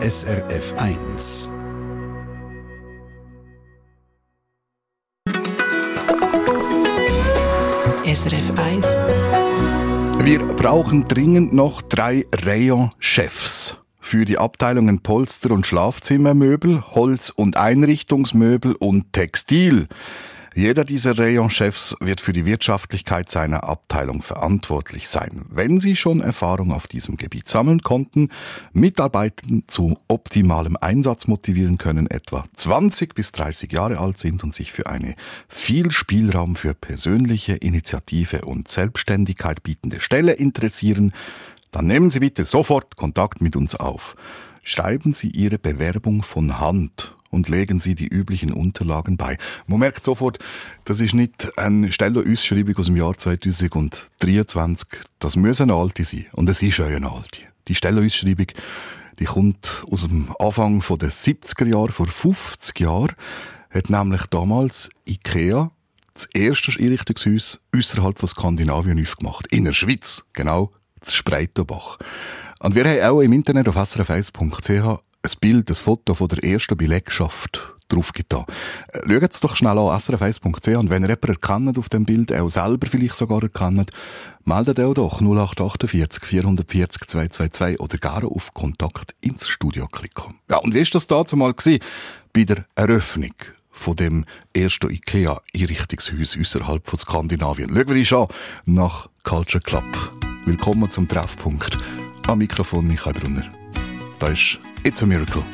SRF 1. SRF 1. Wir brauchen dringend noch drei Rayon-Chefs für die Abteilungen Polster- und Schlafzimmermöbel, Holz- und Einrichtungsmöbel und Textil. Jeder dieser Rayon-Chefs wird für die Wirtschaftlichkeit seiner Abteilung verantwortlich sein. Wenn Sie schon Erfahrung auf diesem Gebiet sammeln konnten, Mitarbeiter zu optimalem Einsatz motivieren können, etwa 20 bis 30 Jahre alt sind und sich für eine viel Spielraum für persönliche Initiative und Selbstständigkeit bietende Stelle interessieren, dann nehmen Sie bitte sofort Kontakt mit uns auf. Schreiben Sie Ihre Bewerbung von Hand und legen Sie die üblichen Unterlagen bei. Man merkt sofort, das ist nicht eine Stellenausschreibung aus dem Jahr 2023. Das muss eine alte sein. Und es ist auch eine alte. Die Stellenausschreibung, die kommt aus dem Anfang der 70er Jahre, vor 50 Jahren, hat nämlich damals IKEA das erste Einrichtungshaus außerhalb von Skandinavien aufgemacht. In der Schweiz, genau, das Spreitenbach. Und wir haben auch im Internet auf srf1.ch ein Bild, ein Foto von der ersten Belegschaft draufgetan. Äh, Schaut es doch schnell an srf1.ch und wenn ihr jemanden erkennt auf dem Bild, auch selber vielleicht sogar erkennt, meldet auch doch 0848 440 222 oder gerne auf Kontakt ins Studio klicken. Ja, und wie ist das dazu mal gewesen? Bei der Eröffnung von dem ersten IKEA-Einrichtungshaus außerhalb von Skandinavien. Schauen wir uns an nach Culture Club. Willkommen zum Treffpunkt. Am Mikrofon Michael Brunner. It's a Miracle.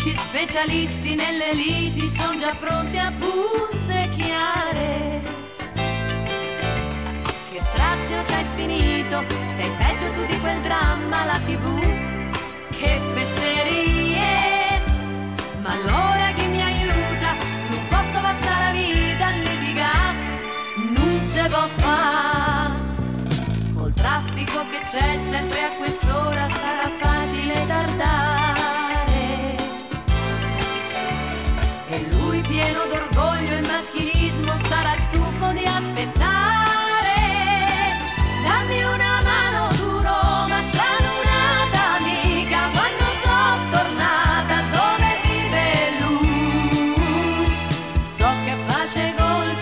Gli amici specialisti nelle liti sono già pronti a punzecchiare. Che strazio ci hai sfinito, sei peggio tu di quel dramma, la tv. Che fesserie, ma allora chi mi aiuta? Non posso passare la vita a litigare, non se può fare. Col traffico che c'è sempre a quest'ora sarà facile tardare. Pieno d'orgoglio e maschilismo sarà stufo di aspettare. Dammi una mano tu Roma, stralunata amica, quando sono tornata dove vive lui. So che pace col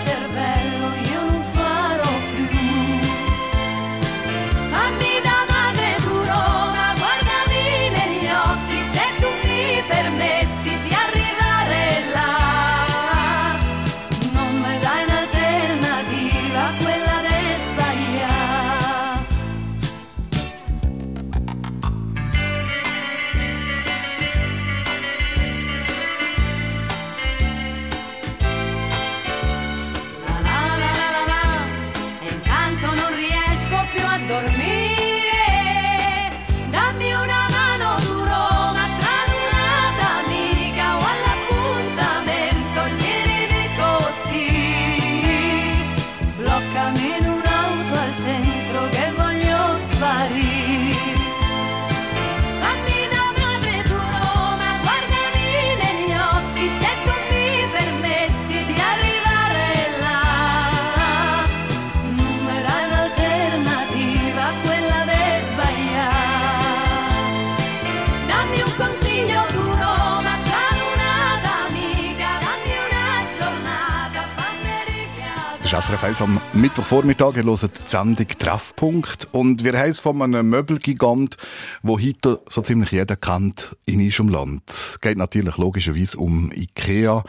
SRF 1 am Mittwochvormittag. Ihr hört die Sendung Treffpunkt. Und wir es von einem Möbelgigant, wo heute so ziemlich jeder kennt, in unserem Land. Geht natürlich logischerweise um Ikea.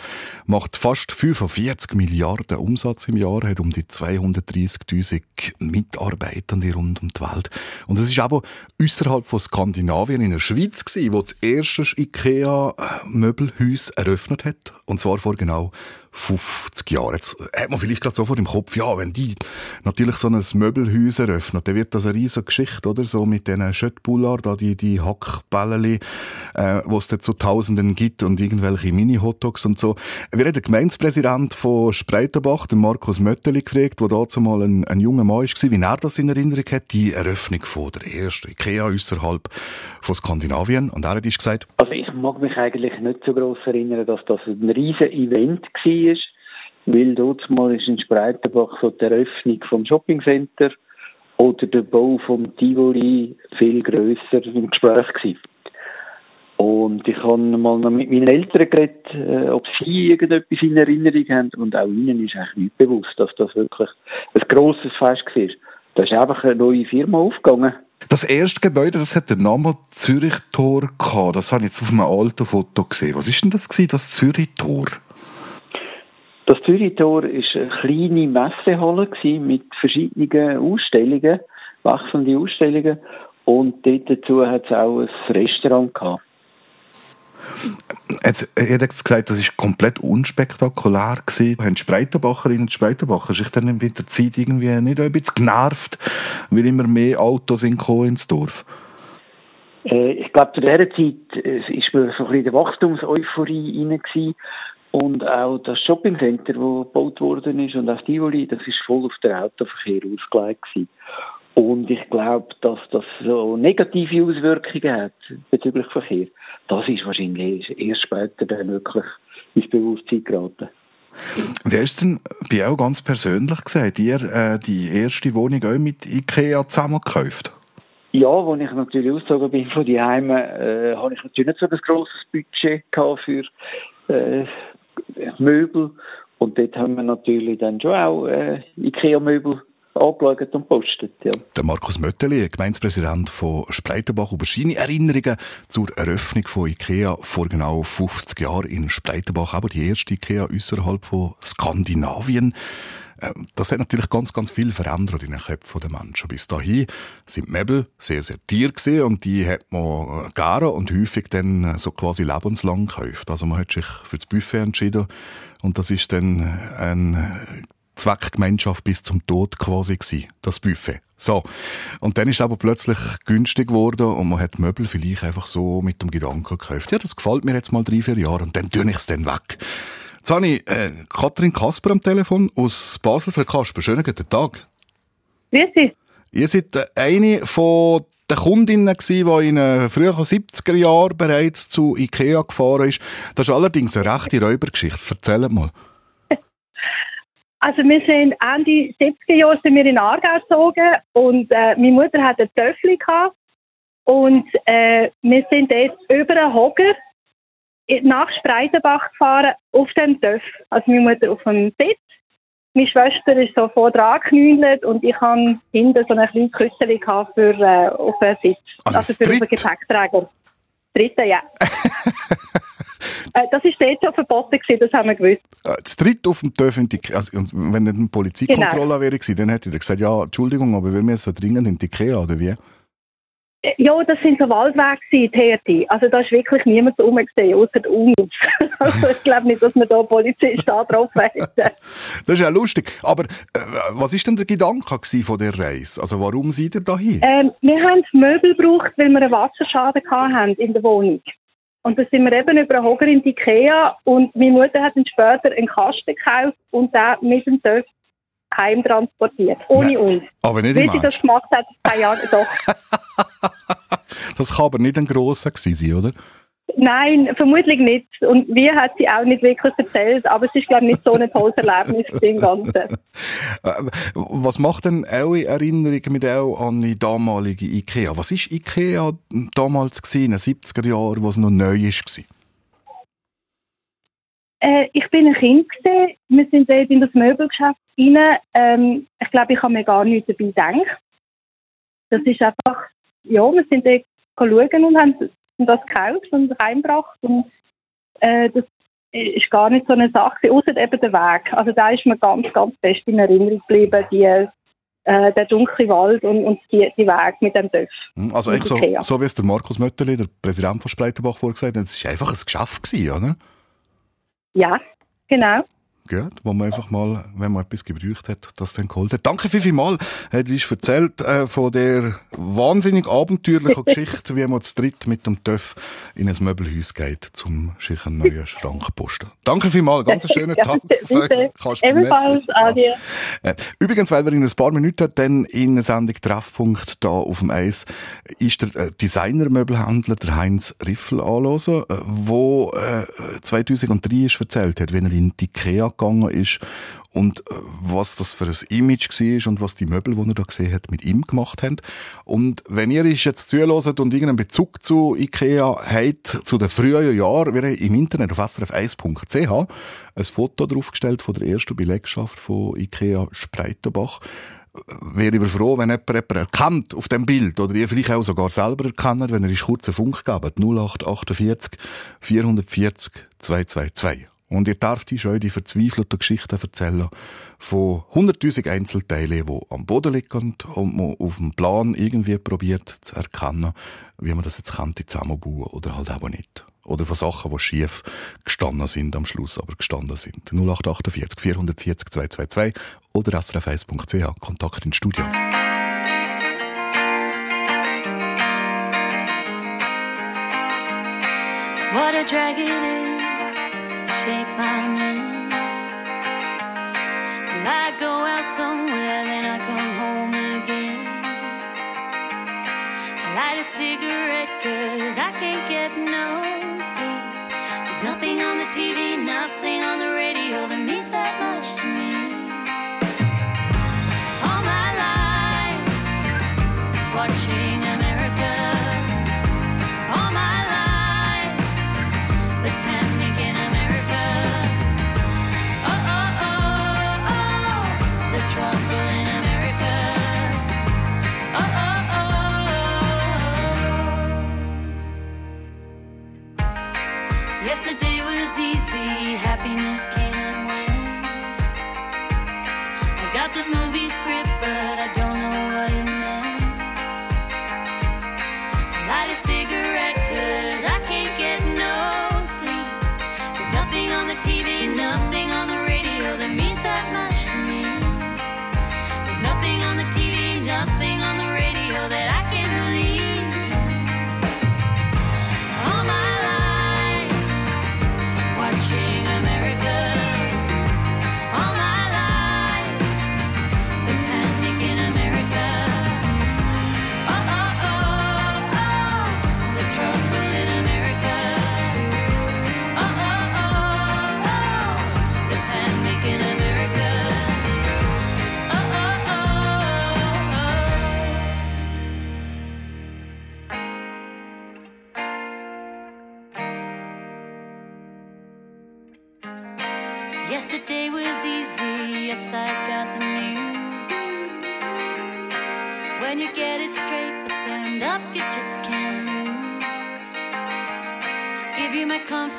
Macht fast 45 Milliarden Umsatz im Jahr, hat um die 230.000 Mitarbeitende rund um die Welt. Und es ist aber außerhalb von Skandinavien in der Schweiz gewesen, wo das erste Ikea-Möbelhaus eröffnet hat. Und zwar vor genau 50 Jahren. Jetzt hat man vielleicht gerade so vor dem Kopf, ja, wenn die natürlich so ein Möbelhaus eröffnen, dann wird das eine riesige Geschichte, oder? So mit diesen Schöttbullard, da die, die Hackbälleli, äh, wo es dort so Tausenden gibt und irgendwelche Mini-Hotdogs und so. Wir haben den Gemeindepräsident von Spreitenbach, den Markus Mötteli, gefragt, der dazu mal ein, ein junger Mann war, wie er das in Erinnerung hat, die Eröffnung von der ersten Ikea außerhalb von Skandinavien. Und er hat gesagt, Also ich mag mich eigentlich nicht so groß erinnern, dass das ein riesen Event war, weil dort mal ist in Spreitenbach so die Eröffnung vom Shoppingcenter oder der Bau vom Tivoli viel grösser im Gespräch gewesen. Und ich habe mal noch mit meinen Eltern geredet, äh, ob sie irgendetwas in Erinnerung haben. Und auch ihnen ist eigentlich nicht bewusst, dass das wirklich ein grosses Fest war. Da ist einfach eine neue Firma aufgegangen. Das erste Gebäude, das hat den Namen Zürichtor gehabt. Das habe ich jetzt auf einem alten Foto gesehen. Was ist denn das gewesen, das Zürichtor? Das Zürichtor war eine kleine Messehalle mit verschiedenen Ausstellungen, wechselnde Ausstellungen. Und dort dazu hat es auch ein Restaurant gehabt. Jetzt, jetzt gesagt, das ist komplett unspektakulär. Haben die Spreitenbacherinnen und Spreitenbacher sich dann in der Zeit irgendwie nicht ein bisschen genervt, weil immer mehr Autos gekommen ins Dorf? Äh, ich glaube, zu dieser Zeit äh, ist man so ein bisschen in Wachstumseuphorie rein. Und auch das Shoppingcenter, das gebaut worden ist, und auch Tivoli, das ist voll auf den Autoverkehr ausgelegt. Und ich glaube, dass das so negative Auswirkungen hat bezüglich Verkehr. Das ist wahrscheinlich erst später dann wirklich ins Bewusstsein geraten. Wer ist denn bei auch ganz persönlich gesagt, ihr äh, die erste Wohnung auch mit Ikea zusammengekauft? Ja, als ich natürlich ausgezogen bin von die Heime, äh, habe ich natürlich nicht so ein grosses Budget gehabt für äh, Möbel. Und dort haben wir natürlich dann schon auch äh, Ikea-Möbel angeschaut und postet. Ja. Der Markus Mötteli, Gemeindepräsident von Spreitenbach, über seine Erinnerungen zur Eröffnung von IKEA vor genau 50 Jahren in Spreitenbach, aber die erste IKEA außerhalb von Skandinavien. Ähm, Das hat natürlich ganz, ganz viel verändert in den Köpfen der Menschen. Bis dahin sind die Möbel sehr, sehr teuer gewesen und die hat man äh, gerne und häufig dann äh, so quasi lebenslang gekauft. Also man hat sich für das Buffet entschieden und das ist dann ein Zweckgemeinschaft bis zum Tod quasi gewesen, das Buffet. So. Und dann ist es aber plötzlich günstig geworden und man hat Möbel vielleicht einfach so mit dem Gedanken gekauft. Ja, das gefällt mir jetzt mal drei, vier Jahre und dann tue ich es dann weg. Jetzt habe ich äh, Katrin Kasper am Telefon aus Basel. Frau Kasper, schönen guten Tag. Grüß Sie. Ihr seid äh, eine von den Kundinnen die in den frühen 70er Jahren bereits zu Ikea gefahren ist. Das ist allerdings eine rechte Räubergeschichte. Erzählt mal. Also wir sind Ende 70er Jahre sind wir in Aargau gezogen und äh, meine Mutter hat ein Töffel gehabt und äh, wir sind dort über einen Hocker in- nach Spreitenbach gefahren auf dem Töff. Also meine Mutter auf dem Sitz, meine Schwester ist so vor dran geknüllt und ich habe hinten so ein kleines Küssel gehabt für äh, auf den Sitz, Also also, für den? Gepäckträger. Dritte, ja. äh, das ist dort schon verboten gewesen, das haben wir gewusst. Äh, Das dritte auf dem die also, wenn nicht eine Polizeikontrolle wäre gewesen, dann hätte ich gesagt, ja, Entschuldigung, aber wir müssen dringend in die Ikea, oder wie? Äh, Ja, das sind so Waldwege, gewesen, TRT. Also da ist wirklich niemand rumgesehen, außer uns. also ich glaube nicht, dass wir da Polizisten angetroffen hätten. Das ist ja lustig. Aber äh, was ist denn der Gedanke von der Reise? Also warum seid ihr da hier? Ähm, wir haben Möbel gebraucht, weil wir einen Wasserschaden hatten in der Wohnung. Und da sind wir eben über einen Hocker in die Ikea und meine Mutter hat dann später einen Kasten gekauft und den mit dem Töff heim transportiert. Ohne uns. Aber nicht Wie sie das gemacht hat, zwei Jahre doch. Das kann aber nicht ein grosser gewesen sein, oder? Nein, vermutlich nicht. Und wir hat sie auch nicht wirklich erzählt, aber es ist, glaube ich, nicht so ein tolles Erlebnis gewesen im Ganzen. Äh, Was macht denn eure Erinnerung mit auch an die damalige Ikea? Was ist Ikea damals gewesen, in den 70er Jahren, wo es noch neu ist? gewesen? Äh, ich bin ein Kind gesehen. Wir sind dort in das Möbelgeschäft rein. Ähm, ich glaube, ich habe mir gar nichts dabei gedacht. Das ist einfach, ja, wir sind dort schauen und haben das gekauft und heimgebracht. Und äh, das ist gar nicht so eine Sache, außer eben der Weg. Also da ist mir ganz, ganz fest in Erinnerung geblieben, die, äh, der dunkle Wald und, und die, die Weg mit dem Dörf. Hm, Also eigentlich so, so wie es der Markus Mötterli, der Präsident von Spreitenbach, vorgesagt hat, es war einfach ein Geschäft, gewesen, oder? Ja, genau. Gut, wo man einfach mal, wenn man etwas gebraucht hat, das dann geholt hat. Danke viel, viel mal. Hat uns erzählt äh, von der wahnsinnig abenteuerlichen Geschichte, wie man zu dritt mit dem Töff in ein Möbelhaus geht, zum sich einen neuen Schrank posten. Danke viel mal. Ganz einen schönen Ja, Tag. Ebenfalls, adieu. Äh, Übrigens, weil wir in ein paar Minuten dann in der Sendung Treffpunkt da auf dem Eis ist der äh, Designermöbelhändler der Heinz Riffel äh, wo äh, 2003 ist erzählt hat, wenn er in die Ikea gegangen ist und äh, was das für ein Image war und was die Möbel, die er da gesehen hat, mit ihm gemacht haben. Und wenn ihr uns jetzt zuhört und irgendeinen Bezug zu Ikea habt, zu den frühen Jahren, wir haben im Internet auf srf1.ch ein Foto draufgestellt von der ersten Belegschaft von Ikea Spreitenbach. Wäre ich froh, wenn jemand jemanden erkennt auf dem Bild oder ihr vielleicht auch sogar selber erkennt, wenn er ist kurzer Funk gebt. 0848 440 222. Und ihr dürft euch die verzweifelten Geschichten erzählen von 100.000 Einzelteilen, die am Boden liegen und man auf dem Plan irgendwie probiert zu erkennen, wie man das jetzt kann, zusammenbauen oder halt auch nicht. Oder von Sachen, die schief gestanden sind am Schluss, aber gestanden sind. 0848 440 222 oder srf1.ch. Kontakt ins Studio. What a drag it is. 谁把 Yesterday was easy, happiness came and went. I got the movie script, but I don't. comfort.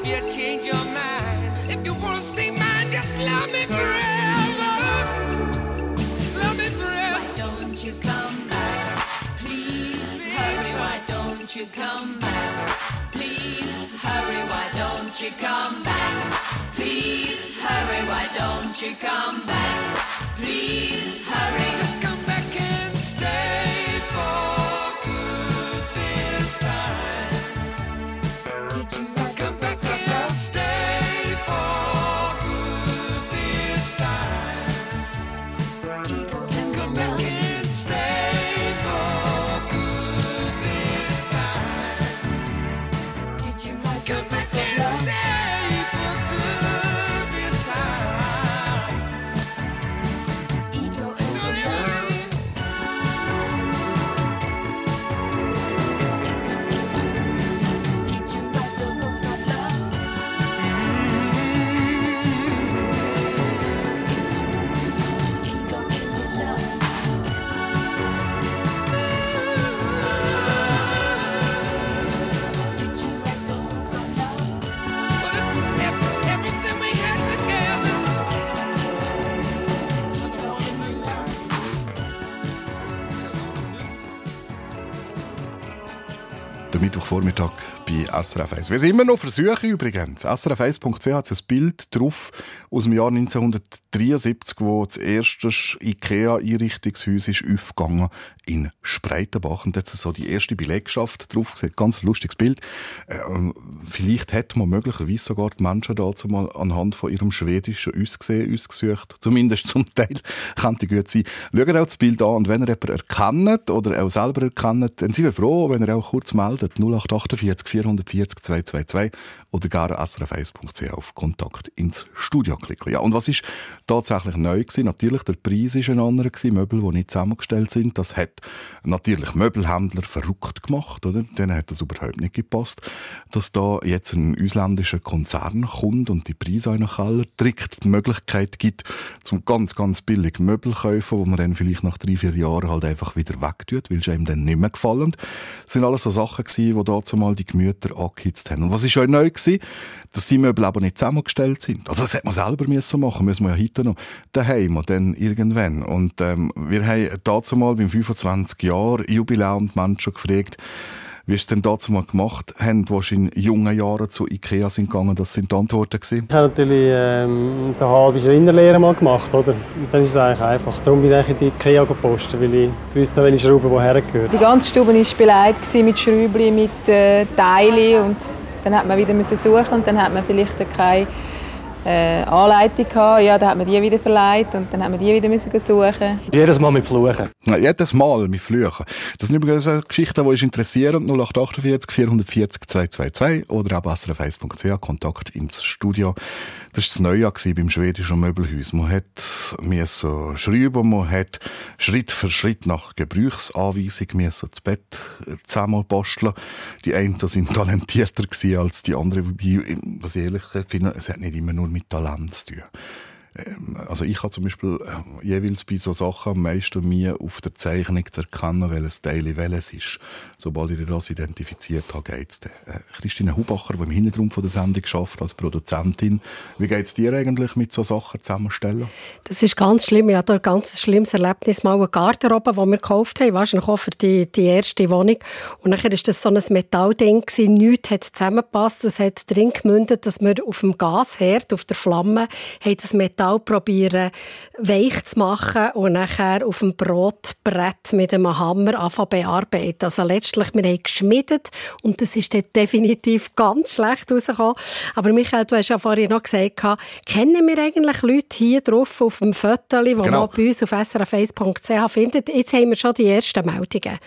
Have you changed your mind? If you wanna stay mine, just love me forever. Love me forever. Why don't you come back? Please hurry. Why don't you come back? Please hurry. Why don't you come back? Please hurry. Why don't you come back? Please hurry. Just come back and stay formiddag. Bei SRF 1. Wir sind immer noch Versuche übrigens. SRF 1.ch hat ein Bild drauf aus dem Jahr 1973, wo das erste IKEA-Einrichtungshaus ist aufgegangen in Spreitenbach. Und jetzt so die erste Belegschaft drauf. Sieht ganz lustiges Bild. Äh, vielleicht hätte man möglicherweise sogar die Menschen dazu mal anhand von ihrem schwedischen Aussehen ausgesucht. Zumindest zum Teil. Könnte gut sein. Schaut auch das Bild an und wenn ihr jemanden erkennt oder auch selber erkennt, dann sind wir froh, wenn ihr auch kurz meldet. 0848 440 222 oder gar srf1.ch auf Kontakt ins Studio klicken. Ja, und was ist tatsächlich neu gewesen? Natürlich, der Preis ist ein anderer gewesen. Möbel, die nicht zusammengestellt sind. Das hat natürlich Möbelhändler verrückt gemacht, oder? Denen hat das überhaupt nicht gepasst. Dass da jetzt ein ausländischer Konzern kommt und die Preise den Keller trägt, die Möglichkeit gibt, zum ganz, ganz billig Möbel kaufen, wo man dann vielleicht nach drei, vier Jahren halt einfach wieder wegtut, weil es einem dann nicht mehr gefallen. Das sind alles so Sachen gewesen, die dazu mal die Gemüter angehitzt haben. Und was ist auch neu gewesen? Dass die Möbel aber nicht zusammengestellt sind. Also das hätte man selber müssen machen, müssen wir ja heute noch. Daheim und dann irgendwann. Und ähm, wir haben dazu mal beim 25 Jahr Jubiläum die Menschen gefragt, wie sie es denn dazu mal gemacht haben, die in jungen Jahren zu Ikea sind gegangen. Das sind die Antworten gewesen. Ich habe natürlich ähm, so eine halbe Schreinerlehre mal gemacht, oder? Und dann ist es eigentlich einfach. Darum bin ich in die Ikea gepostet, weil ich wusste, welche Schraube woher gehört. Die ganze Stube war beleidigt gewesen mit Schräubchen, mit äh, Teilen und dann hat man wieder müssen suchen und dann hat man vielleicht keine äh, Anleitung gehabt. Ja, dann hat man die wieder verleiht und dann hat man die wieder müssen suchen. Jedes Mal mit Fluchen. Ja, jedes Mal mit Flüchen. Das sind übrigens so Geschichten, die uns interessieren. 0848 440 222 oder auch srf1.ch, Kontakt ins Studio. Das war das Neujahr beim schwedischen Möbelhaus. Man hat schreiben, man hat Schritt für Schritt nach Gebrauchsanweisung das Bett äh, zusammenbasteln. Die einen sind talentierter als die anderen, wobei, was ich ehrlich finde, es hat nicht immer nur mit Talent zu tun. Ähm, also ich habe zum Beispiel äh, jeweils bei so Sachen am meisten Mühe auf der Zeichnung zu erkennen, welches Teil welches ist. Sobald ich das identifiziert habe, geht's dann. Äh, Christine Hubacher, die im Hintergrund von der Sendung schafft als Produzentin, wie geht's dir eigentlich mit so Sachen zusammenstellen? Das ist ganz schlimm. Ich hatte ein ganz schlimmes Erlebnis mal eine Garderobe, die wir gekauft haben, wahrscheinlich auch für die, die erste Wohnung. Und nachher war das so ein Metallding, nichts hat zusammengepasst. Das hat drin gemündet, dass wir auf dem Gasherd, auf der Flamme, das Metall probieren weich zu machen und nachher auf dem Brotbrett mit einem Hammer anfangen bearbeiten. Also letztlich, wir haben geschmiedet und das ist dann definitiv ganz schlecht rausgekommen. Aber Michael, du hast ja vorhin noch gesagt, kennen wir eigentlich Leute hier drauf auf dem Foto, die Genau. man bei uns auf srface.ch findet? Jetzt haben wir schon die ersten Meldungen.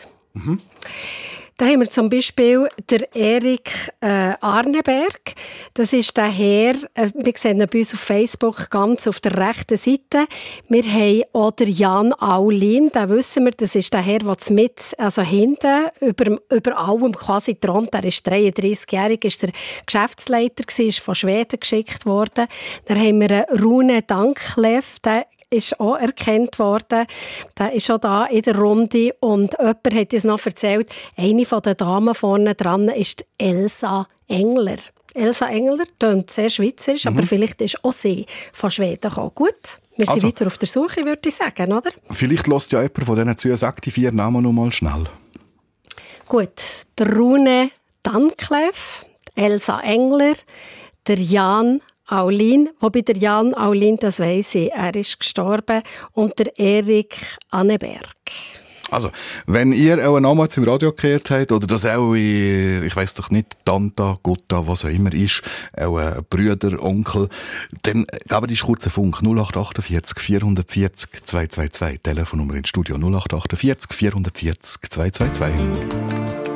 Da haben wir zum Beispiel der Erik äh, Arneberg. Das ist der Herr, äh, wir sehen ihn bei uns auf Facebook ganz auf der rechten Seite. Wir haben auch der Jan Aulin, den wissen wir, das ist der Herr, der mit, also hinten, über, über allem quasi thront. Er ist 33-jährig, ist der Geschäftsleiter gewesen, ist von Schweden geschickt worden. Dann haben wir einen Rune Danklev, der ist auch erkannt worden. Der ist schon da in der Runde und jemand hat uns noch erzählt, eine von den Damen vorne dran ist Elsa Engler. Elsa Engler klingt sehr schweizerisch, aber vielleicht ist auch sie von Schweden gekommen. Gut, wir sind Also- weiter auf der Suche, würde ich sagen, oder? Vielleicht lässt ja jemand von diesen zu, sagt die vier Namen noch mal schnell. Gut, der Rune Danklev, Elsa Engler, der Jan Aulin, wobei der Jan Aulin, das weiss ich, er ist gestorben, und der Erik Anneberg. Also, wenn ihr auch Namen zum Radio gehört habt, oder das auch, in, ich weiß doch nicht, Tanta, Gutta, was auch immer ist, auch ein Brüder, Onkel, dann gebt uns kurz einen Funk 0848 440 222. Telefonnummer ins Studio 0848 440 222.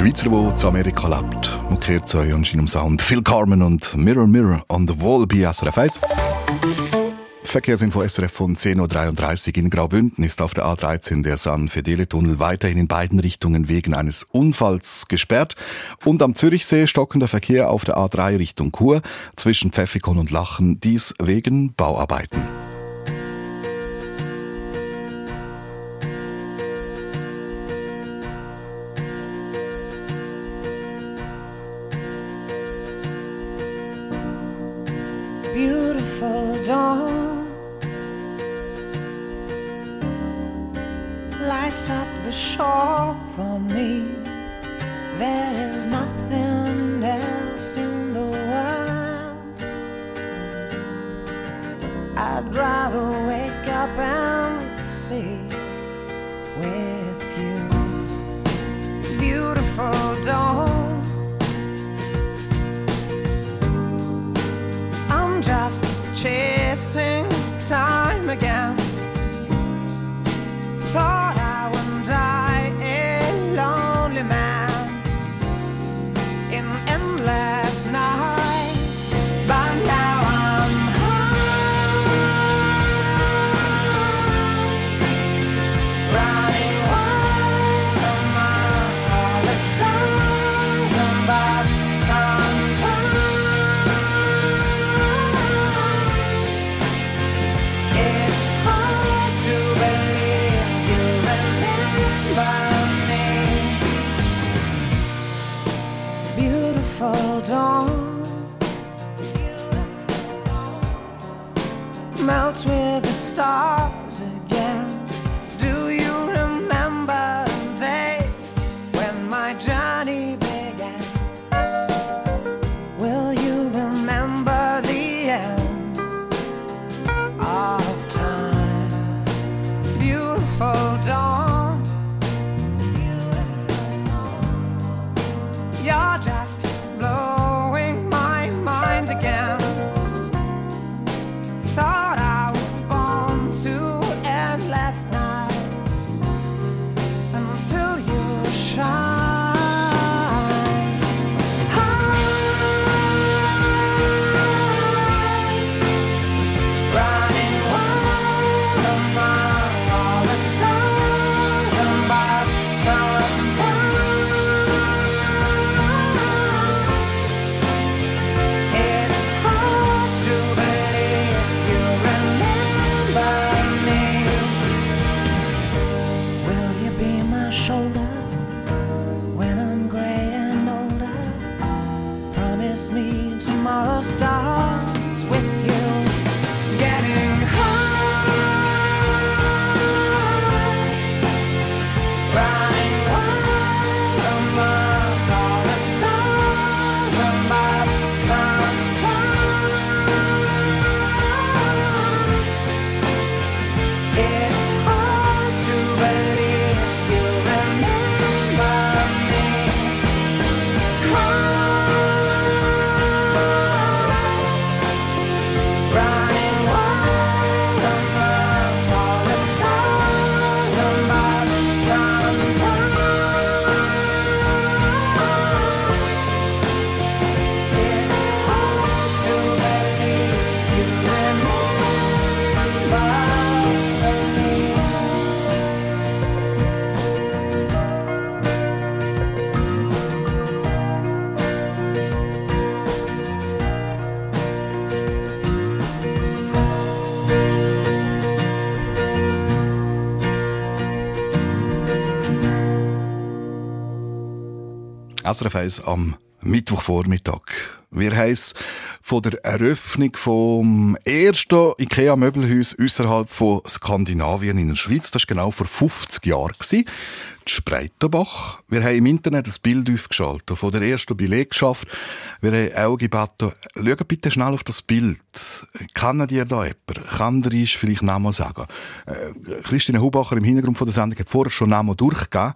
Schweizer, der zu Amerika lebt. Man kehrt zu euch an seinem Sound. Phil Carmen und Mirror Mirror on the Wall bei SRF 1. Verkehrsinfo SRF von 10.33 Uhr in Graubünden ist auf der A13 der San Fedele Tunnel weiterhin in beiden Richtungen wegen eines Unfalls gesperrt. Und am Zürichsee stockender Verkehr auf der A3 Richtung Chur zwischen Pfeffikon und Lachen, dies wegen Bauarbeiten. hold on Oh. SRF 1 am Mittwochvormittag. Wir es von der Eröffnung vom ersten IKEA-Möbelhaus außerhalb von Skandinavien in der Schweiz. Das war genau vor 50 Jahren. Die Spreitenbach. Wir haben im Internet ein Bild aufgeschaltet von der ersten Belegschaft. Wir haben auch gebeten, schaut bitte schnell auf das Bild. Kennt ihr da jemanden? Kann der ist vielleicht Namen sagen? Äh, Christine Hubacher im Hintergrund von der Sendung hat vorher schon Namen durchgegeben.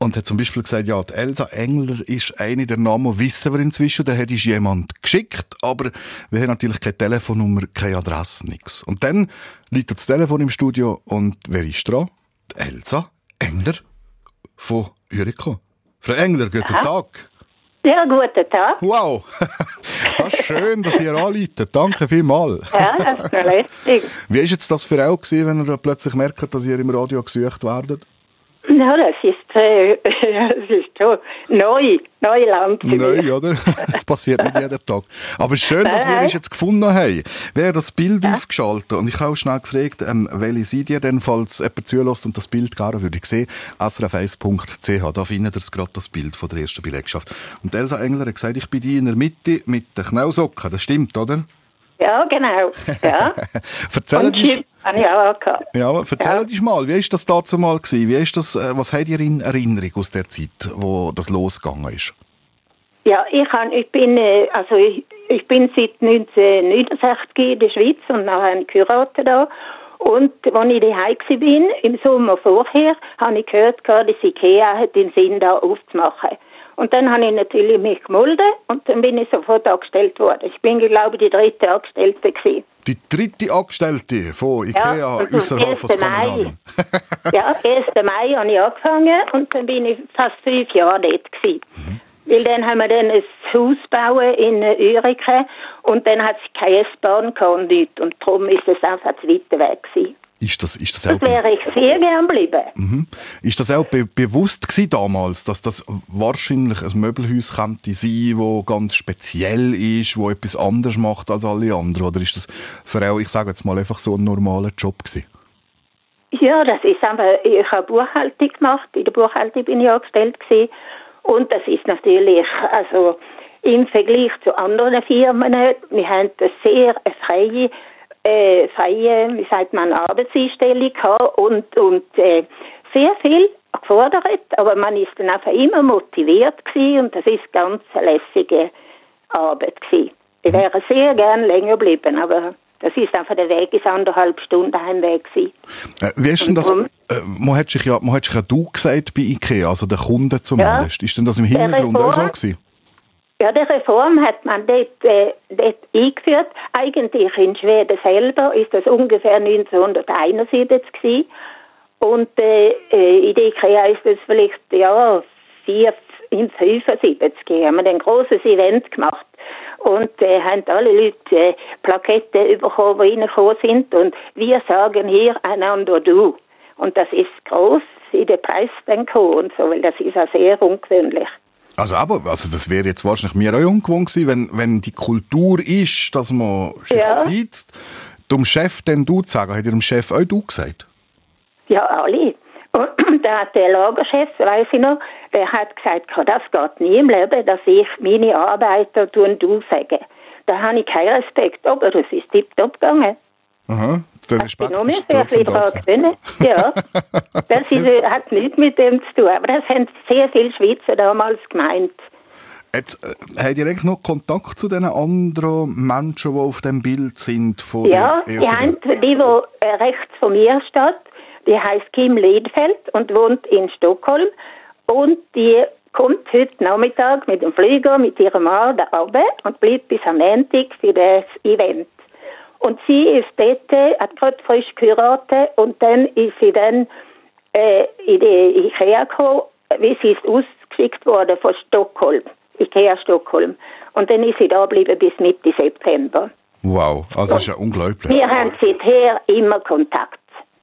Und hat zum Beispiel gesagt, ja, die Elsa Engler ist eine der Namen, wissen wir inzwischen, der hat ist jemand geschickt, aber wir haben natürlich keine Telefonnummer, keine Adresse, nichts. Und dann liegt das Telefon im Studio und wer ist dran? Die Elsa Engler von Jericho. Frau Engler, guten Ja. Tag. Ja, guten Tag. Wow, das ist schön, dass ihr anleitet. Danke vielmals. Ja, das ist noch lustig. Wie war jetzt das für gewesen, wenn ihr plötzlich merkt, dass ihr im Radio gesucht werdet? Ja, das ist, äh, das ist so neu, Neuland. Neu, oder? Das passiert nicht jeden Tag. Aber es schön, dass wir uns jetzt gefunden haben. Wir haben das Bild aufgeschaltet und ich habe auch schnell gefragt, ähm, welche seid ihr denn, falls jemand zulässt und das Bild gerne würde sehen, srf1.ch, da findet ihr gerade das Bild von der ersten Belegschaft. Und Elsa Engler hat gesagt, ich bin die in der Mitte mit den Knausocken, das stimmt, oder? Ja, genau. Ja. Erzähl Und uns, Chips habe ich auch gehabt. ja, erzähl uns mal, wie ist das dazu mal gewesen? Wie ist das, äh, was habt ihr in Erinnerung aus der Zeit, wo das losgegangen ist? Ja, ich, han, ich bin, äh, also ich, ich bin seit 1969 in der Schweiz und nachher geheiratet da. Und als ich daheim bin, im Sommer vorher, habe ich gehört, dass Ikea hat den Sinn, da aufzumachen. Und dann habe ich natürlich mich gemeldet und dann bin ich sofort angestellt worden. Ich bin, glaube ich, die dritte Angestellte gewesen. Die dritte Angestellte von IKEA Ja, außerhalb von 1. Mai. Skandinavien. Ja, 1. Mai habe ich angefangen und dann bin ich fast fünf Jahre dort gewesen. Mhm. Weil dann haben wir dann ein Haus bauen in Ürike und dann hat es keine S-Bahn gehabt und nichts. Und darum ist es einfach zu weit weg gewesen. Ist das, ist das auch, Das wäre ich sehr gern geblieben. mhm. ist das auch be bewusst gewesen damals, dass das wahrscheinlich ein Möbelhaus könnte sein, wo ganz speziell ist, wo etwas anderes macht als alle anderen? Oder ist das für auch, ich sage jetzt mal, einfach so ein normaler Job gewesen? Ja, das ist einfach, ich habe Buchhaltung gemacht, in der Buchhaltung bin ich angestellt gewesen. Und das ist natürlich, also im Vergleich zu anderen Firmen, wir haben eine sehr freie, äh, freie, wie sagt man, Arbeitseinstellung gehabt und, und äh, sehr viel gefordert, aber man ist dann einfach immer motiviert gewesen und das ist ganz lässige Arbeit gewesen. Ich wäre sehr gern länger geblieben, aber das ist einfach der Weg, ist anderthalb Stunden Heimweg gewesen. Äh, wie ist denn das? Äh, man hat sich ja, man hat sich ja du gesagt bei IKEA, also der Kunde zumindest. Ist denn das im Hintergrund auch so gewesen? Ja, die Reform hat man dort, äh, dort eingeführt. Eigentlich in Schweden selber ist das ungefähr 1971 gewesen. Und äh, äh, in der IKEA ist es vielleicht, ja, vier, in 75 haben wir ein großes Event gemacht. Und äh, haben alle Leute äh, Plaketten bekommen, die reingekommen sind. Und wir sagen hier einander du. Und das ist groß in den Preis dann gekommen und so, weil das ist ja sehr ungewöhnlich. Also aber, also das wäre jetzt wahrscheinlich mir auch ungewohnt gewesen, wenn, wenn die Kultur ist, dass man sich Ja. sitzt, dem Chef dann du zu sagen, hat ihr dem Chef auch du gesagt? Ja, alle. Und da hat der Lagerchef, weiß ich noch, der hat gesagt, das geht nie im Leben, dass ich meine Arbeiter tun du sagen. Da habe ich keinen Respekt, aber es ist tiptop gegangen. Aha, der Ich Respekt noch ist mehr trotzdem viel da gewinnen. Ja, das ist, hat nichts mit dem zu tun. Aber das haben sehr viele Schweizer damals gemeint. Jetzt, äh, habt ihr eigentlich noch Kontakt zu den anderen Menschen, die auf dem Bild sind von Ja, der die haben, die, die äh, rechts von mir steht, die heißt Kim Ledfeld und wohnt in Stockholm. Und die kommt heute Nachmittag mit dem Flieger mit ihrem Mann da runter und bleibt bis am Montag für das Event. Und sie ist dort, hat gerade frisch geheiratet und dann ist sie dann äh, in die Ikea gekommen, wie sie ist ausgeschickt worden von Stockholm, Ikea Stockholm. Und dann ist sie da geblieben bis Mitte September. Wow, also das ist ja unglaublich. Wir haben seither immer Kontakt.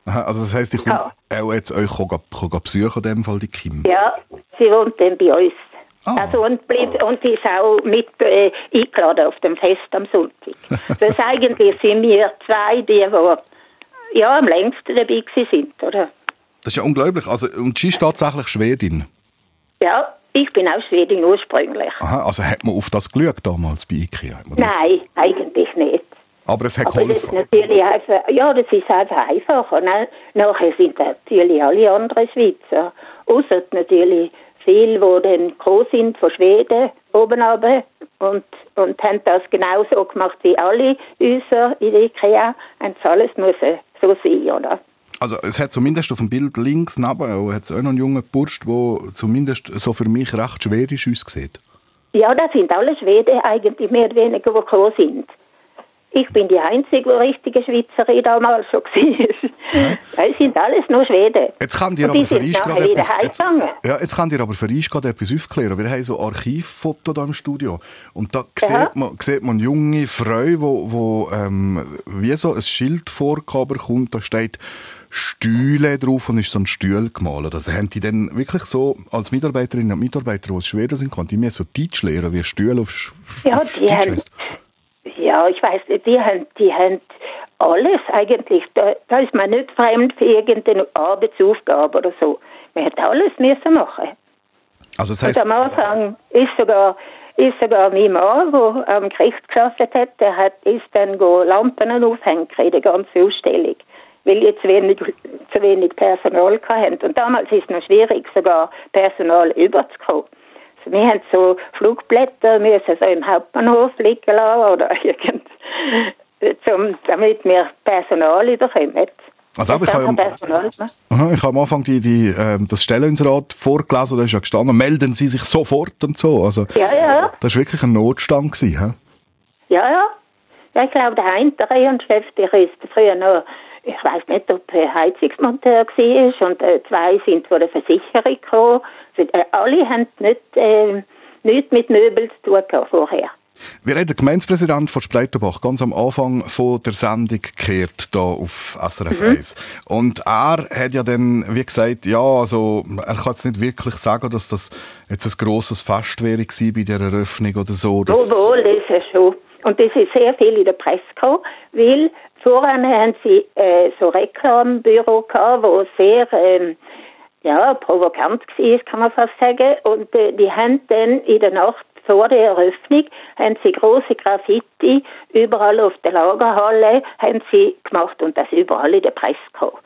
Aha, Also das heisst, ich Ja. auch jetzt euch kann, kann besuchen, in dem Fall die Kim. Ja, sie wohnt dann bei uns. Ah. Also und, bleibt, und sie ist auch mit äh, eingeladen auf dem Fest am Sonntag. das eigentlich sind wir zwei, die, die ja, am längsten dabei sind, oder? Das ist ja unglaublich. Also, und sie ist tatsächlich Schwedin. Ja, ich bin auch Schwedin ursprünglich. Aha, also hat man auf das geschaut damals bei IKEA? Das- Nein, eigentlich nicht. Aber es hat Aber das ist geholfen. natürlich einfach, ja, das ist einfach einfacher. Ne? Nachher sind natürlich alle anderen Schweizer. Außer natürlich viele, die dann gekommen sind von Schweden oben runter und, und haben das genauso gemacht wie alle Häuser in der IKEA. Haben es alles müssen so sein, oder? Also es hat zumindest auf dem Bild links neben hat's auch noch einen jungen Bursch, der zumindest so für mich recht schwedisch aussieht. Ja, das sind alle Schweden eigentlich mehr oder weniger, die gekommen sind. Ich bin die einzige die richtige Schweizerin damals schon war. Es sind alles nur Schweden. Jetzt kann dir aber für uns gerade etwas, jetzt, ja, jetzt kann dir aber für uns gerade etwas aufklären. Wir haben so Archivfoto da im Studio. Und da Ja. sieht, man, sieht man junge Frau, wo, wo ähm, wie so ein Schild vorgekommen kommt, da steht Stühle drauf und ist so ein Stuhl gemalt. Also haben die dann wirklich so, als Mitarbeiterinnen und Mitarbeiter, die aus Schweden sind, konnten die mir so Deutsch lernen, wie Stühle auf, Sch- Ja, die Deutsch haben, heisst. Ja, ich weiß nicht, die haben, die haben alles eigentlich. Da, da ist man nicht fremd für irgendeine Arbeitsaufgabe oder so. Man hat alles müssen machen. Also das Und heisst, am Anfang ist sogar, ist sogar mein Mann, der am Gericht gearbeitet hat, der hat, ist dann go Lampen aufhängen in der ganzen Ausstellung, weil die zu wenig, zu wenig Personal hatten. Und damals ist es noch schwierig, sogar Personal überzukommen. Wir haben so Flugblätter müssen so im Hauptbahnhof liegen lassen oder irgend, zum, damit wir Personal überkommen. Also, aber ich habe-. Aha, Ich habe am Anfang die, die, ähm, das Stellungsrat vorgelesen, da ist ja gestanden, melden Sie sich sofort und so. Also, Ja, ja. das war wirklich ein Notstand. Gewesen, hä? Ja, ja. Ja, ich glaube, der eine Chef, der ist früher noch, ich weiß nicht, ob er Heizungsmonteur war und äh, zwei sind von der Versicherung gekommen. Äh, alle haben nicht, äh, nichts mit Möbeln zu tun gehabt vorher. Wir haben den Gemeindepräsident von Spreitenbach ganz am Anfang von der Sendung gekehrt, da auf SRF Mhm. 1. Und er hat ja dann, wie gesagt, ja, also, er kann jetzt nicht wirklich sagen, dass das jetzt ein grosses Fest wäre bei der Eröffnung oder so. Das, Wohl, das ist schon. Und das ist sehr viel in der Presse gekommen, weil vorher haben sie äh, so Reklambüro gehabt, wo sehr ähm, ja, provokant war, kann man fast sagen. Und äh, die haben dann in der Nacht vor der Eröffnung haben sie große Graffiti überall auf der Lagerhalle haben sie gemacht und das überall in der Presse gekommen.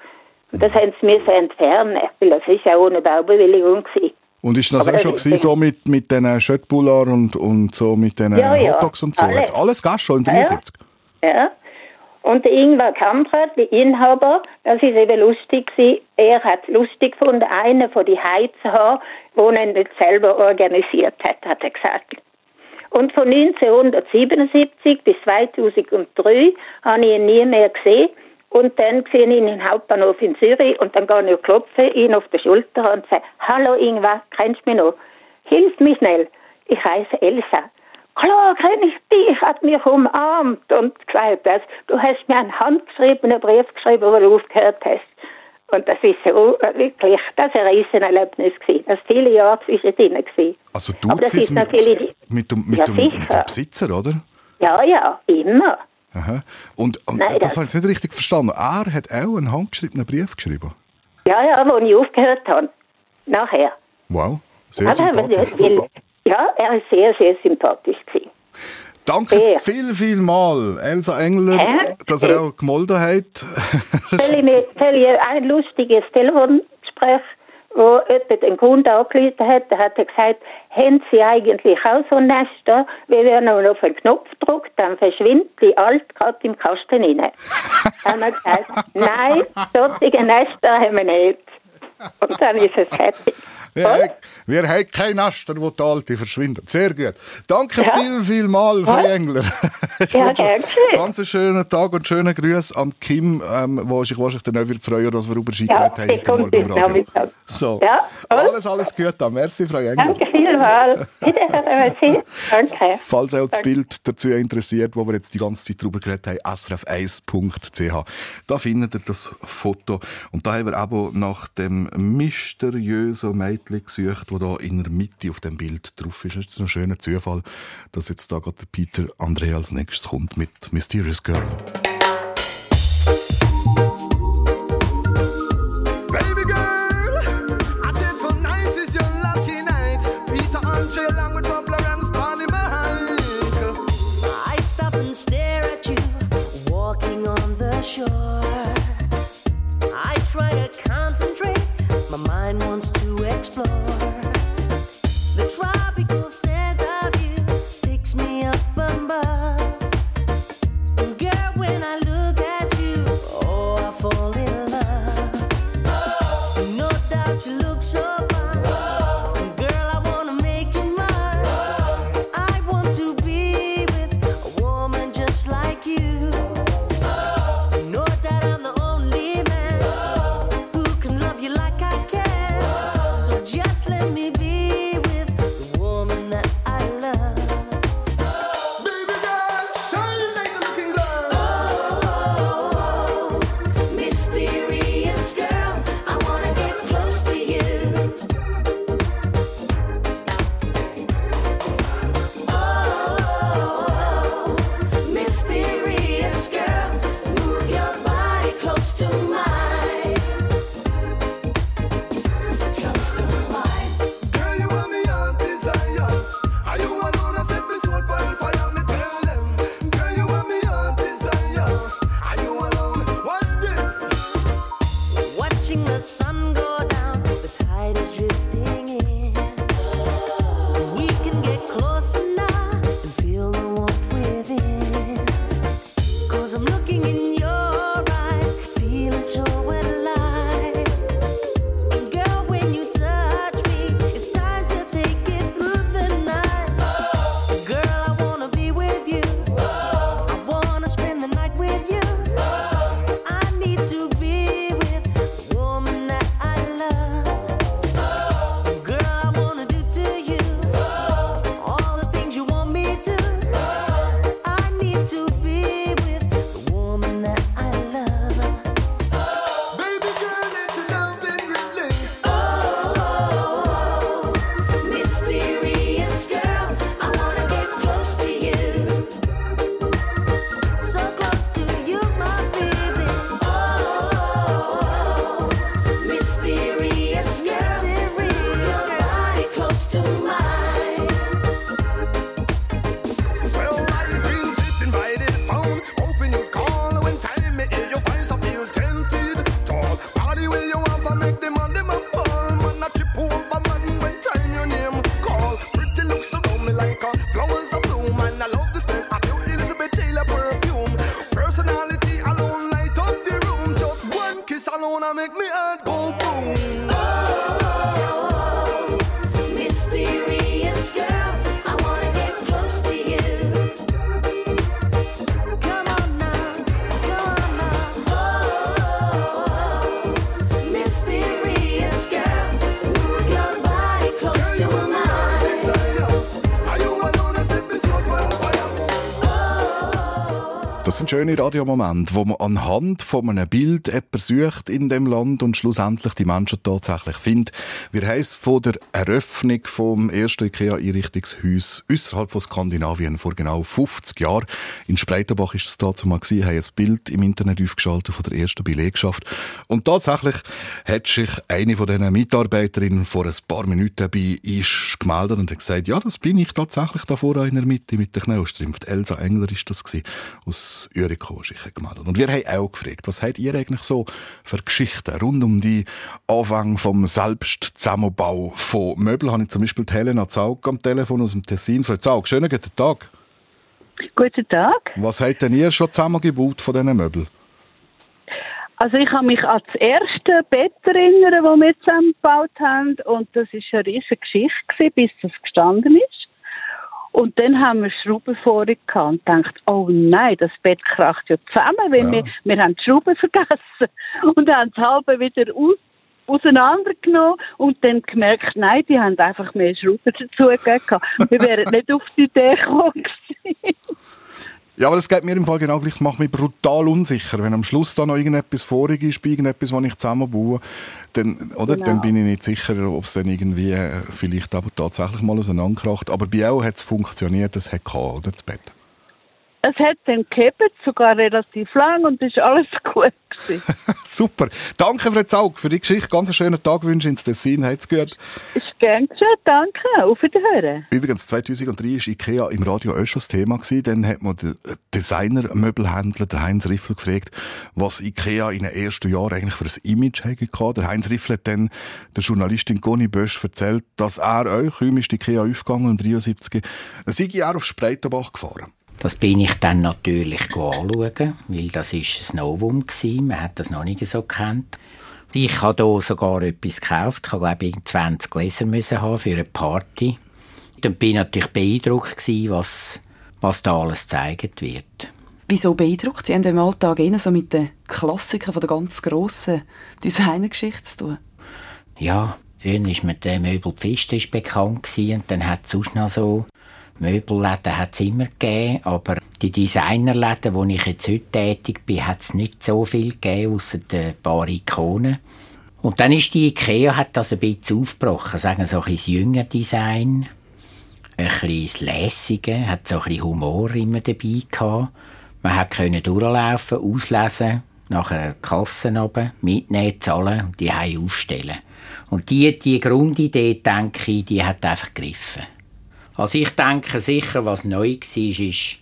Und das haben sie müssen entfernen, weil das ist ja ohne Baubewilligung gewesen. Und ist das Aber auch schon gewesen, so mit, mit den Schöttbullar und, und so mit den Ja, Hotdogs und so? alles. Jetzt alles Gast schon im Ja, ja. 73? Ja. Und der Ingwer Kamprad, der Inhaber, das ist eben lustig gewesen. Er hat lustig gefunden, einen von die Heizer, wo er nicht selber organisiert hat, hat er gesagt. Und von 1977 bis 2003 habe ich ihn nie mehr gesehen. Und dann sehe ich ihn im Hauptbahnhof in Zürich und dann gehe ich klopfen, ihn auf die Schulter und sage, hallo Ingwer, kennst du mich noch? Hilf mir schnell. Ich heiße Elsa. Klar, ich dich, hat mich umarmt und gesagt, dass du hast mir einen handgeschriebenen Brief geschrieben, wo du aufgehört hast. Und das ist so, wirklich, das war ein Riesenerlebnis gewesen. Das war viele Jahre zwischendrin gewesen. Also du das ist mit, natürlich, mit, dem, mit, Ja, dem, mit dem Besitzer, oder? ja, ja, immer. Aha. Und, und Nein, das das- habe ich nicht richtig verstanden. Er hat auch einen handgeschriebenen Brief geschrieben. Ja, ja, wo ich aufgehört habe. Nachher. Wow, sehr Aber sympathisch. weil- Ja, er ist sehr, sehr sympathisch gewesen. Danke Sehr. viel, viel mal, Elsa Engler, Hä? dass ihr auch gemolden habt. Soll ich, mir, ein lustiges Telefongespräch, wo jemand einen Kunde angerufen hat, da hat er gesagt, haben Sie eigentlich auch so Nester, wie wenn man auf einen Knopf drückt, dann verschwindet die alt gerade im Kasten rein. haben wir gesagt, nein, solche Nester haben wir nicht. Und dann ist es fertig. Wir, haben- wir haben keinen Naster, wo die Alte verschwindet. Sehr gut. Danke Ja. viel, viel mal, Frau Ja. Engler. Ich Ja, wünsche gern geschehen. Ganz einen schönen Tag und schönen Grüß an Kim, ähm, wo sich wahrscheinlich dann auch freuen, dass wir über sie Ja, geredet haben heute Morgen im Radio. So. Ja, und? Alles, alles Gute. Merci, Frau Engler. Danke vielmals. Wiederhören. Danke. Falls euch das. Bild dazu interessiert, wo wir jetzt die ganze Zeit drüber geredet haben, srf1.ch. Da findet ihr das Foto. Und da haben wir aber nach dem mysteriösen Mädchen gesucht, wo da in der Mitte auf dem Bild drauf ist. Es ist ein schöner Zufall, dass jetzt da gerade Peter André als nächstes kommt mit Mysterious Girl. Schöne Radiomomente, wo man anhand von einem Bild jemanden sucht in dem Land und schlussendlich die Menschen tatsächlich findet. Wir haben von der Eröffnung vom ersten IKEA-Einrichtungshaus außerhalb von Skandinavien vor genau 50 Jahren. In Spreitenbach ist es dazu mal gewesen, haben ein Bild im Internet aufgeschaltet von der ersten Belegschaft. Und tatsächlich hat sich eine von diesen Mitarbeiterinnen vor ein paar Minuten bei uns gemeldet und hat gesagt, ja, das bin ich tatsächlich da vorne in der Mitte mit der Knaustrümpf. Elsa Engler ist das gewesen, aus Üriko sich gemeldet. Und wir haben auch gefragt, was habt ihr eigentlich so für Geschichten rund um die Anfang vom Selbstzusammenbau von Möbeln? Habe ich zum Beispiel die Helena Zaug am Telefon aus dem Tessin. Frau Zaug, schönen guten Tag. Guten Tag. Was habt denn ihr schon zusammengebaut von diesen Möbeln? Also ich kann mich an das erste Bett erinnern, das wir zusammen gebaut haben und das war eine riesige Geschichte, bis das gestanden ist. Und dann haben wir Schrauben vorher gehabt und gedacht, oh nein, das Bett kracht ja zusammen, weil wir, wir haben die Schrauben vergessen und haben es halb wieder aus, auseinandergenommen und dann gemerkt, nein, die haben einfach mehr Schrauben dazugegeben. Wir wären nicht auf die Idee gekommen. Ja, aber das geht mir im Fall genau gleich. Das macht mich brutal unsicher. Wenn am Schluss da noch irgendetwas vorig ist, irgendetwas, was ich zusammenbaue, dann, oder? Genau. dann bin ich nicht sicher, ob es dann irgendwie äh, vielleicht aber tatsächlich mal auseinanderkracht. Aber bei auch hat es funktioniert, das hat gehabt, oder? Das Bett. Es hat dann gehebt, sogar relativ lang und ist alles gut gewesen. Super. Danke, Frau Zaug, für die Geschichte. Ganz einen schönen Tag wünsche ich ins Tessin. Hat's gut. Ist gern geschehen, danke. Auf Wiederhören. Übrigens, 2003 war IKEA im Radio auch schon das Thema. Gewesen. Dann hat man den Designer-Möbelhändler, der Heinz Riffel, gefragt, was IKEA in den ersten Jahren eigentlich für ein Image hatte. Der Heinz Riffel hat dann der Journalistin Conny Bösch erzählt, dass er auch, kaum ist IKEA aufgegangen, im 73, dann sei er auf Spreitenbach gefahren. Das bin ich dann natürlich anschauen, weil das ist ein Novum gewesen. Man hat das noch nicht so gekannt. Ich habe hier sogar etwas gekauft. Ich glaube ich, 20 Gläser müssen haben für eine Party. Dann bin ich natürlich beeindruckt gewesen, was, was da alles gezeigt wird. Wieso beeindruckt? Sie haben im Alltag eher so mit den Klassikern von der ganz grossen Designergeschichte zu tun. Ja, früher war mir der Möbel Pfistisch bekannt gewesen, und dann hat es sonst noch so Möbelläden hat's immer gegeben, aber die Designerläden, wo ich jetzt heute tätig bin, hat es nicht so viel gegeben, ausser ein paar Ikonen. Und dann ist die Ikea hat das ein bisschen aufgebrochen, sagen so ein bisschen das jüngere Design, ein bisschen Lässige, hat so ein bisschen Humor immer dabei gehabt. Man hat können durchlaufen, auslesen, nachher Kassen runter, mitnehmen, zahlen und die aufstellen. Und die, die Grundidee, denke ich, die hat einfach gegriffen. Also ich denke sicher, was neu war, ist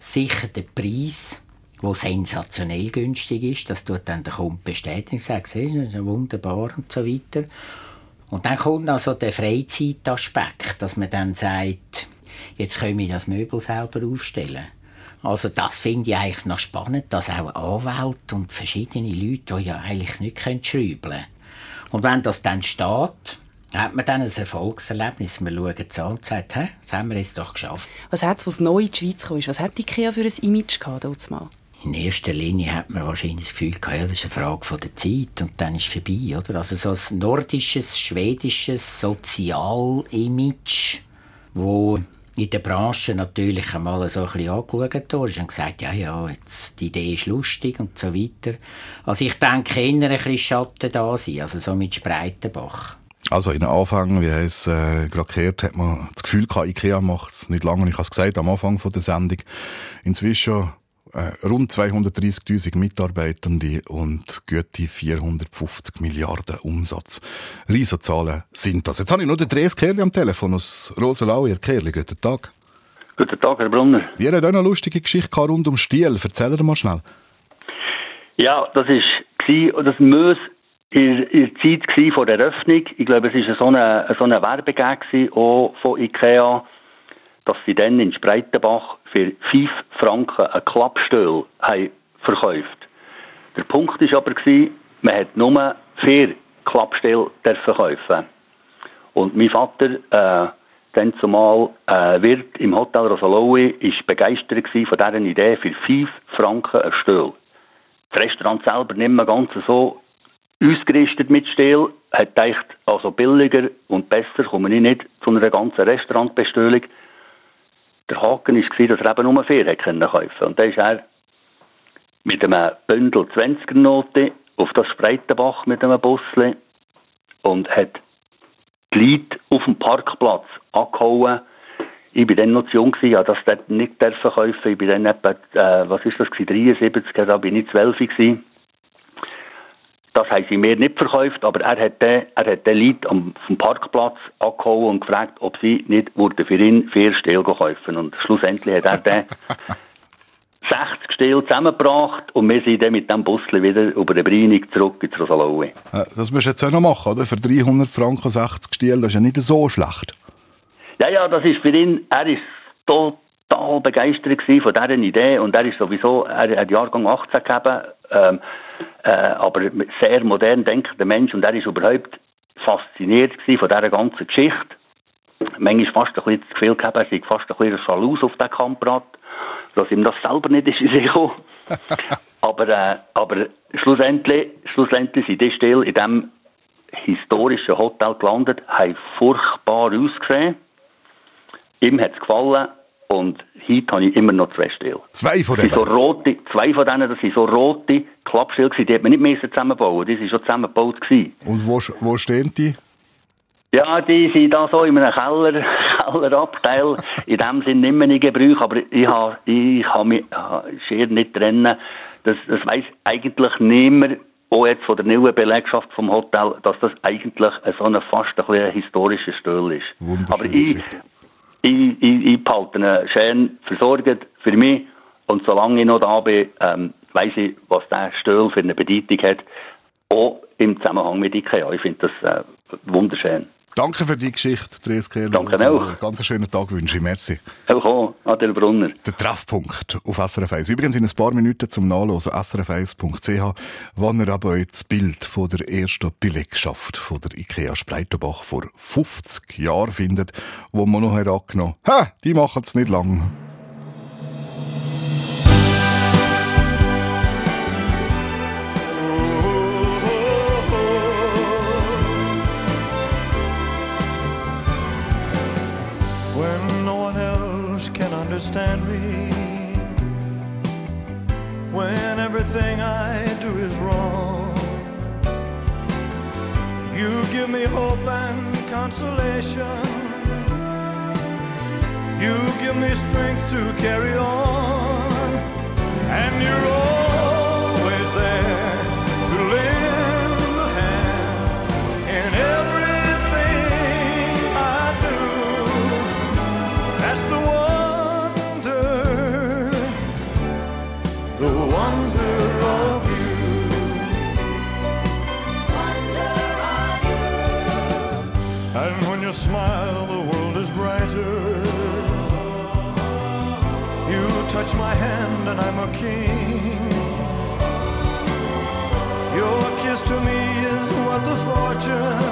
sicher der Preis, der sensationell günstig ist. Das tut dann der Kunde bestätigen, sagt, «Siehst du, das ist wunderbar und so weiter. Und dann kommt also der Freizeitaspekt, dass man dann sagt, jetzt können wir das Möbel selber aufstellen. Also das finde ich eigentlich noch spannend, dass auch Anwälte und verschiedene Leute, die ja eigentlich nicht schrauben können. Und wenn das dann steht, hat man dann ein Erfolgserlebnis. Man schaut es an und sagt, Hä, das haben wir jetzt doch geschafft. Was hat es, was neu in die Schweiz kam? Was hat IKEA für ein Image gehabt, mal? In erster Linie hat man wahrscheinlich das Gefühl gehabt, ja, das ist eine Frage von der Zeit und dann ist es vorbei, oder? Also so ein nordisches, schwedisches Sozial-Image, wo in der Branche natürlich einmal so ein bisschen angeschaut wurde und gesagt, ja, ja, jetzt, die Idee ist lustig und so weiter. Also ich denke, eher ein bisschen Schatten da sein, also so mit Spreitenbach. Also in den Anfang, wie es äh, gerade gehört, hat man das Gefühl gehabt, Ikea macht es nicht lange. Und ich habe es gesagt am Anfang von der Sendung. Inzwischen äh, rund 230.000 Mitarbeitende und gute 450 Milliarden Umsatz. Riesenzahlen sind das. Jetzt habe ich nur den Dres Kerli am Telefon aus Rosenau. Herr Kerli, guten Tag. Guten Tag, Herr Brunner. Ihr habt auch eine lustige Geschichte rund um Stiel. Erzähl mal schnell. Ja, das war, das muss in der Zeit vor der Eröffnung. Ich glaube, es war so eine, so eine Werbegag von IKEA, dass sie dann in Spreitenbach für 5 Franken einen Klappstuhl haben verkauft. Der Punkt war aber, man hat nur vier Klappstühle kaufen. Und mein Vater, äh, dann zumal äh, Wirt im Hotel Rosaloui, ist begeistert von dieser Idee für 5 Franken einen Stuhl. Das Restaurant selber nicht mehr ganz so ausgerüstet mit Stil, hat gedacht, also billiger und besser komme ich nicht zu einer ganzen Restaurantbestellung. Der Haken war, dass er eben nur vier kaufen Und dann ist er mit einem Bündel 20er Note auf das Spreitenbach mit einem Busli und hat die Leute auf dem Parkplatz angehauen. Ich war dann noch zu jung, ich durfte das nicht kaufen. Ich bin dann etwa, äh, was ist das, gewesen, 73, da bin ich 12 gewesen. Das haben sie mir nicht verkauft, aber er hat den, er hat den Leute am vom Parkplatz angehauen und gefragt, ob sie nicht würden für ihn vier Stähle kaufen. Und schlussendlich hat er den 60 Stähle zusammengebracht und wir sind dann mit dem Busli wieder über die Breinig zurück ins Rosalaue. Das musst du jetzt auch noch machen, oder? Für 300 Franken 60 Stiel, das ist ja nicht so schlecht. Ja, ja, das ist für ihn, er ist total begeistert von dieser Idee und er ist sowieso, er hat Jahrgang 18 gegeben, ähm, äh, aber sehr modern denkender Mensch und er ist überhaupt fasziniert von dieser ganzen Geschichte. Manchmal fast ein bisschen das Gefühl gehabt, er sei fast ein bisschen schalus auf den Kamprad, dass ihm das selber nicht ist in sich gekommen. aber, äh, aber schlussendlich, schlussendlich sind die still in diesem historischen Hotel gelandet, haben furchtbar ausgesehen. Ihm hat es gefallen und heute habe ich immer noch zwei Stile. Zwei von sind denen? so rote, zwei von denen, das sind so rote Klappstile gewesen, die hat man nicht mehr zusammenbauen die sind schon zusammengebaut gewesen. Und wo, wo stehen die? Ja, die sind da so in einem Keller, Kellerabteil, in dem Sinn nicht mehr in Gebrauch, aber ich habe, ich habe mich schier nicht trennen. Das, das weiss eigentlich niemand, auch jetzt von der neuen Belegschaft vom Hotel, dass das eigentlich so ein fast ein bisschen historischer Stuhl ist. Aber ich, ich, ich, ich behalte ihn schön versorgt für mich und solange ich noch da bin, ähm, weiss ich, was der Stuhl für eine Bedeutung hat, auch im Zusammenhang mit IKEA. Ich finde das äh, wunderschön. Danke für die Geschichte, Dres Kehler. Danke Also, auch. einen Ganz schönen Tag wünsche ich. Merci. Auch, Adel Brunner. Der Treffpunkt auf SRF 1. Übrigens in ein paar Minuten zum Nachlesen srf1.ch, wann ihr aber euch das Bild von der ersten Belegschaft von der IKEA Spreitenbach vor 50 Jahren findet, wo man noch hat angenommen ha, die machen es nicht lang. Consolation. You give me strength to carry a king. Your kiss to me is worth the fortune.